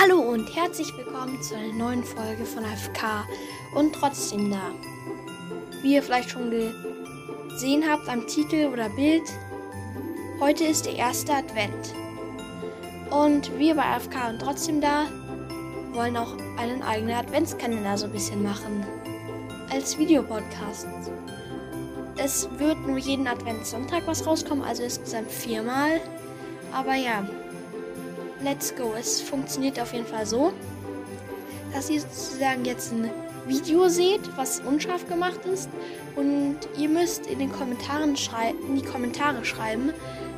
Hallo und herzlich willkommen zu einer neuen Folge von AFK und trotzdem da. Wie ihr vielleicht schon gesehen habt am Titel oder Bild, heute ist der erste Advent. Und wir bei AFK und trotzdem da wollen auch einen eigenen Adventskalender so ein bisschen machen. Als Videopodcast. Es wird nur jeden Adventssonntag was rauskommen, also insgesamt viermal. Aber ja, let's go. Es funktioniert auf jeden Fall so, dass ihr sozusagen jetzt ein Video seht, was unscharf gemacht ist. Und ihr müsst in den Kommentaren in die Kommentare schreiben,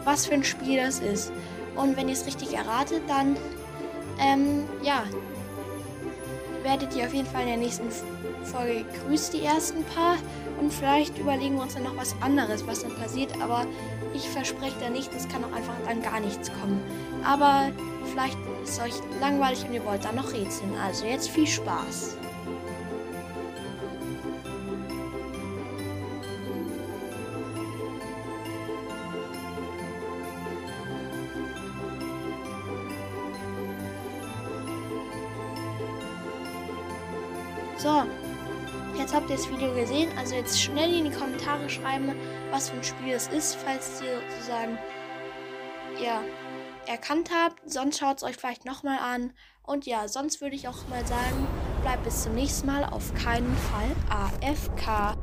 was für ein Spiel das ist. Und wenn ihr es richtig erratet, dann ähm, ja, werdet ihr auf jeden Fall in der nächsten Folge grüßt die ersten paar. Und vielleicht überlegen wir uns dann noch was anderes, was dann passiert. Aber ich verspreche da nicht, es kann auch einfach dann gar nichts kommen. Aber vielleicht ist euch langweilig und ihr wollt dann noch rätseln. Also jetzt viel Spaß. So, jetzt habt ihr das Video gesehen. Also jetzt schnell in die Kommentare schreiben, was für ein Spiel es ist, falls ihr sozusagen ja, erkannt habt. Sonst schaut es euch vielleicht nochmal an. Und ja, sonst würde ich auch mal sagen, bleibt bis zum nächsten Mal. Auf keinen Fall AFK.